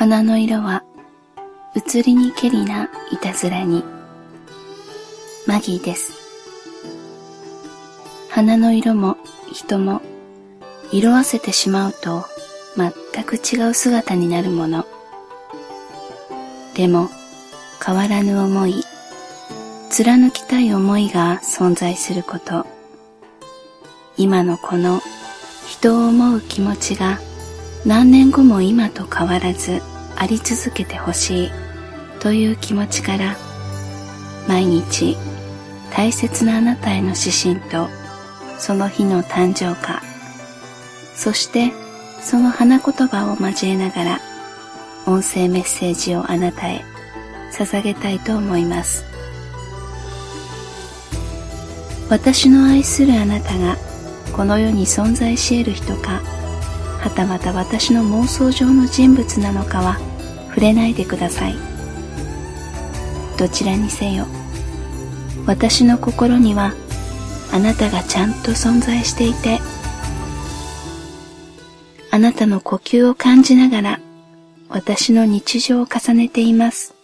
花の色は移りにけりないたずらに。マギーです。花の色も人も色あせてしまうと全く違う姿になるもの。でも変わらぬ思い貫きたい思いが存在すること。今のこの人を思う気持ちが何年後も今と変わらずあり続けてほしいという気持ちから毎日大切なあなたへの指針とその日の誕生花そしてその花言葉を交えながら音声メッセージをあなたへ捧げたいと思います。私の愛するあなたがこの世に存在し得る人かはたまた私の妄想上の人物なのかは触れないでください。どちらにせよ私の心にはあなたがちゃんと存在していてあなたの呼吸を感じながら私の日常を重ねています。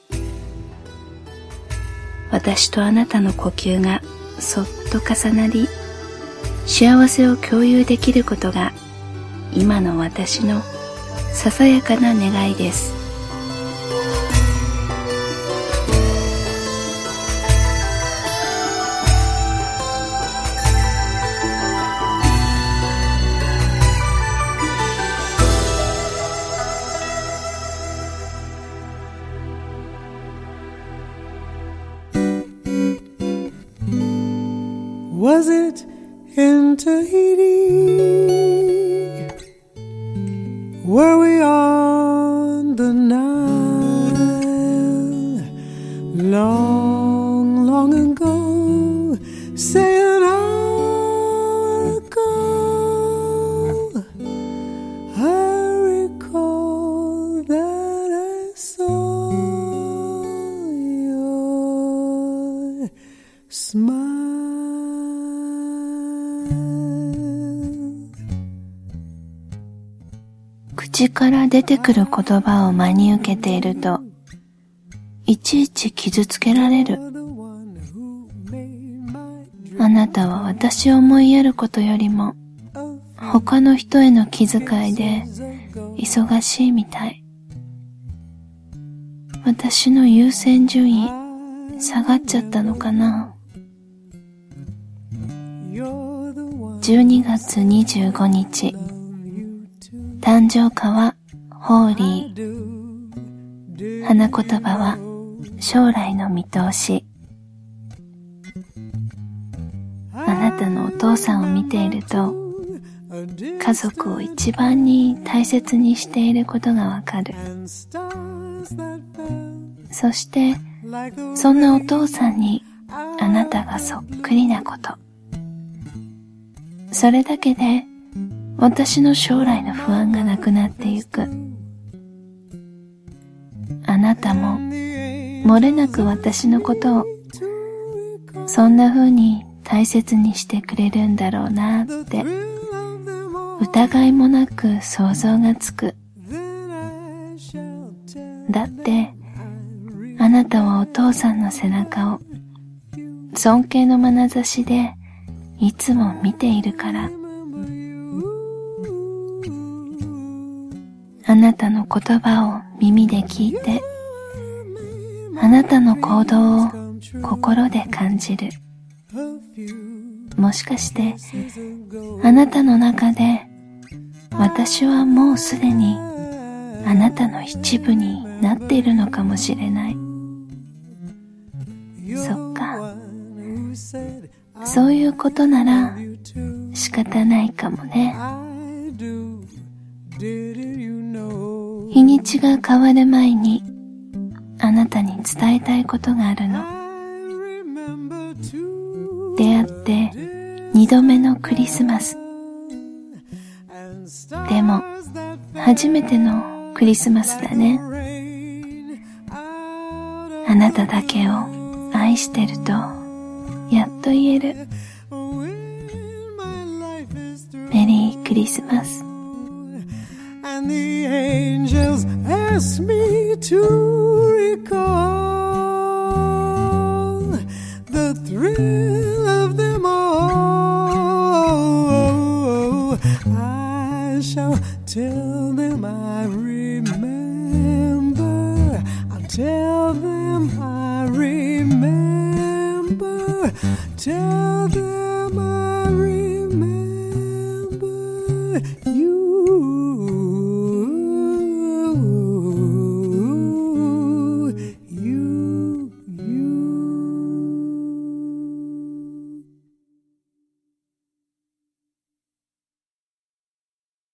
私とあなたの呼吸がそっと重なり幸せを共有できることが今の私のささやかな願いです Was it in Tahiti? Say an hour ago, I recall that I saw your smile. 口から出てくる言葉を真に受けていると、いちいち傷つけられる。あなたは私を思いやることよりも、他の人への気遣いで忙しいみたい。私の優先順位下がっちゃったのかな。12月25日誕生花はホーリー花言葉は将来の見通したのお父さんを見ていると家族を一番に大切にしていることがわかる。そしてそんなお父さんにあなたがそっくりなこと。それだけで私の将来の不安がなくなってゆく。あなたも漏れなく私のことをそんな風に大切にしてくれるんだろうなって。疑いもなく想像がつく。だってあなたはお父さんの背中を尊敬の眼差しでいつも見ているから。あなたの言葉を耳で聞いてあなたの行動を心で感じる。もしかしてあなたの中で私はもうすでにあなたの一部になっているのかもしれない。そっか。そういうことなら仕方ないかもね。日にちが変わる前にあなたに伝えたいことがあるの。出会って二度目のクリスマス。でも初めてのクリスマスだね。あなただけを愛してるとやっと言える。メリークリスマス。And the angels ask me to recall tell them I remember. I'll tell them I remember. Tell them I remember.